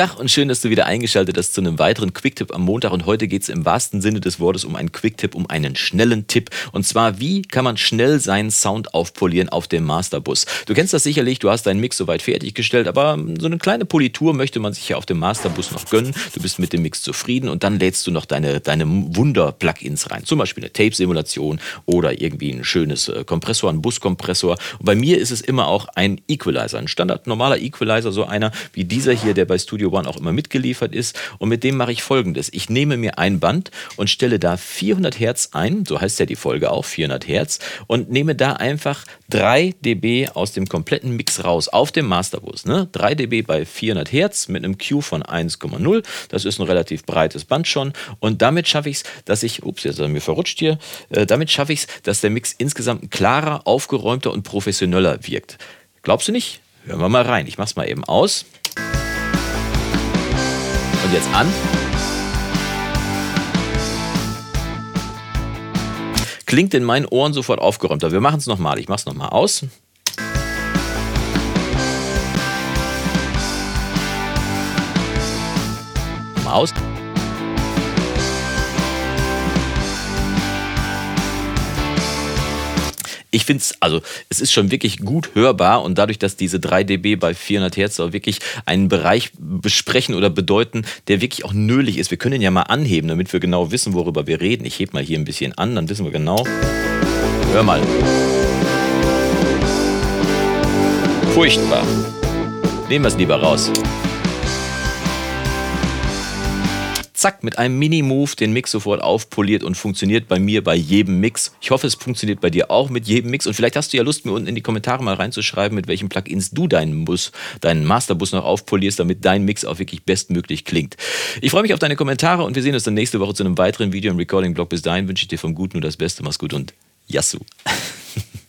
Tag und schön, dass du wieder eingeschaltet hast zu einem weiteren Quicktip am Montag. Und heute geht es im wahrsten Sinne des Wortes um einen Quicktip, um einen schnellen Tipp. Und zwar, wie kann man schnell seinen Sound aufpolieren auf dem Masterbus? Du kennst das sicherlich, du hast deinen Mix soweit fertiggestellt, aber so eine kleine Politur möchte man sich ja auf dem Masterbus noch gönnen. Du bist mit dem Mix zufrieden und dann lädst du noch deine, deine Wunder-Plugins rein. Zum Beispiel eine Tape-Simulation oder irgendwie ein schönes äh, Kompressor, ein Buskompressor. Und bei mir ist es immer auch ein Equalizer, ein Standard normaler Equalizer, so einer wie dieser hier, der bei Studio One auch immer mitgeliefert ist. Und mit dem mache ich folgendes. Ich nehme mir ein Band und stelle da 400 Hertz ein, so heißt ja die Folge auch, 400 Hertz, und nehme da einfach 3 dB aus dem kompletten Mix raus, auf dem Masterbus. Ne? 3 dB bei 400 Hertz mit einem Q von 1,0. Das ist ein relativ breites Band schon. Und damit schaffe ich es, dass ich, ups, jetzt mir verrutscht hier, äh, damit schaffe ich es, dass der Mix insgesamt klarer, aufgeräumter und professioneller wirkt. Glaubst du nicht? Hören wir mal rein. Ich mache es mal eben aus. Und jetzt an. Klingt in meinen Ohren sofort aufgeräumter. Wir machen es nochmal. Ich mache es nochmal aus. Mal aus. Ich finde es, also es ist schon wirklich gut hörbar und dadurch, dass diese 3 dB bei 400 Hertz auch wirklich einen Bereich besprechen oder bedeuten, der wirklich auch nölig ist. Wir können ihn ja mal anheben, damit wir genau wissen, worüber wir reden. Ich hebe mal hier ein bisschen an, dann wissen wir genau. Hör mal. Furchtbar. Nehmen wir es lieber raus. Zack, mit einem Mini-Move den Mix sofort aufpoliert und funktioniert bei mir bei jedem Mix. Ich hoffe, es funktioniert bei dir auch mit jedem Mix. Und vielleicht hast du ja Lust, mir unten in die Kommentare mal reinzuschreiben, mit welchen Plugins du deinen Bus, deinen Masterbus noch aufpolierst, damit dein Mix auch wirklich bestmöglich klingt. Ich freue mich auf deine Kommentare und wir sehen uns dann nächste Woche zu einem weiteren Video im Recording-Blog. Bis dahin wünsche ich dir vom Guten nur das Beste. Mach's gut und Yassou.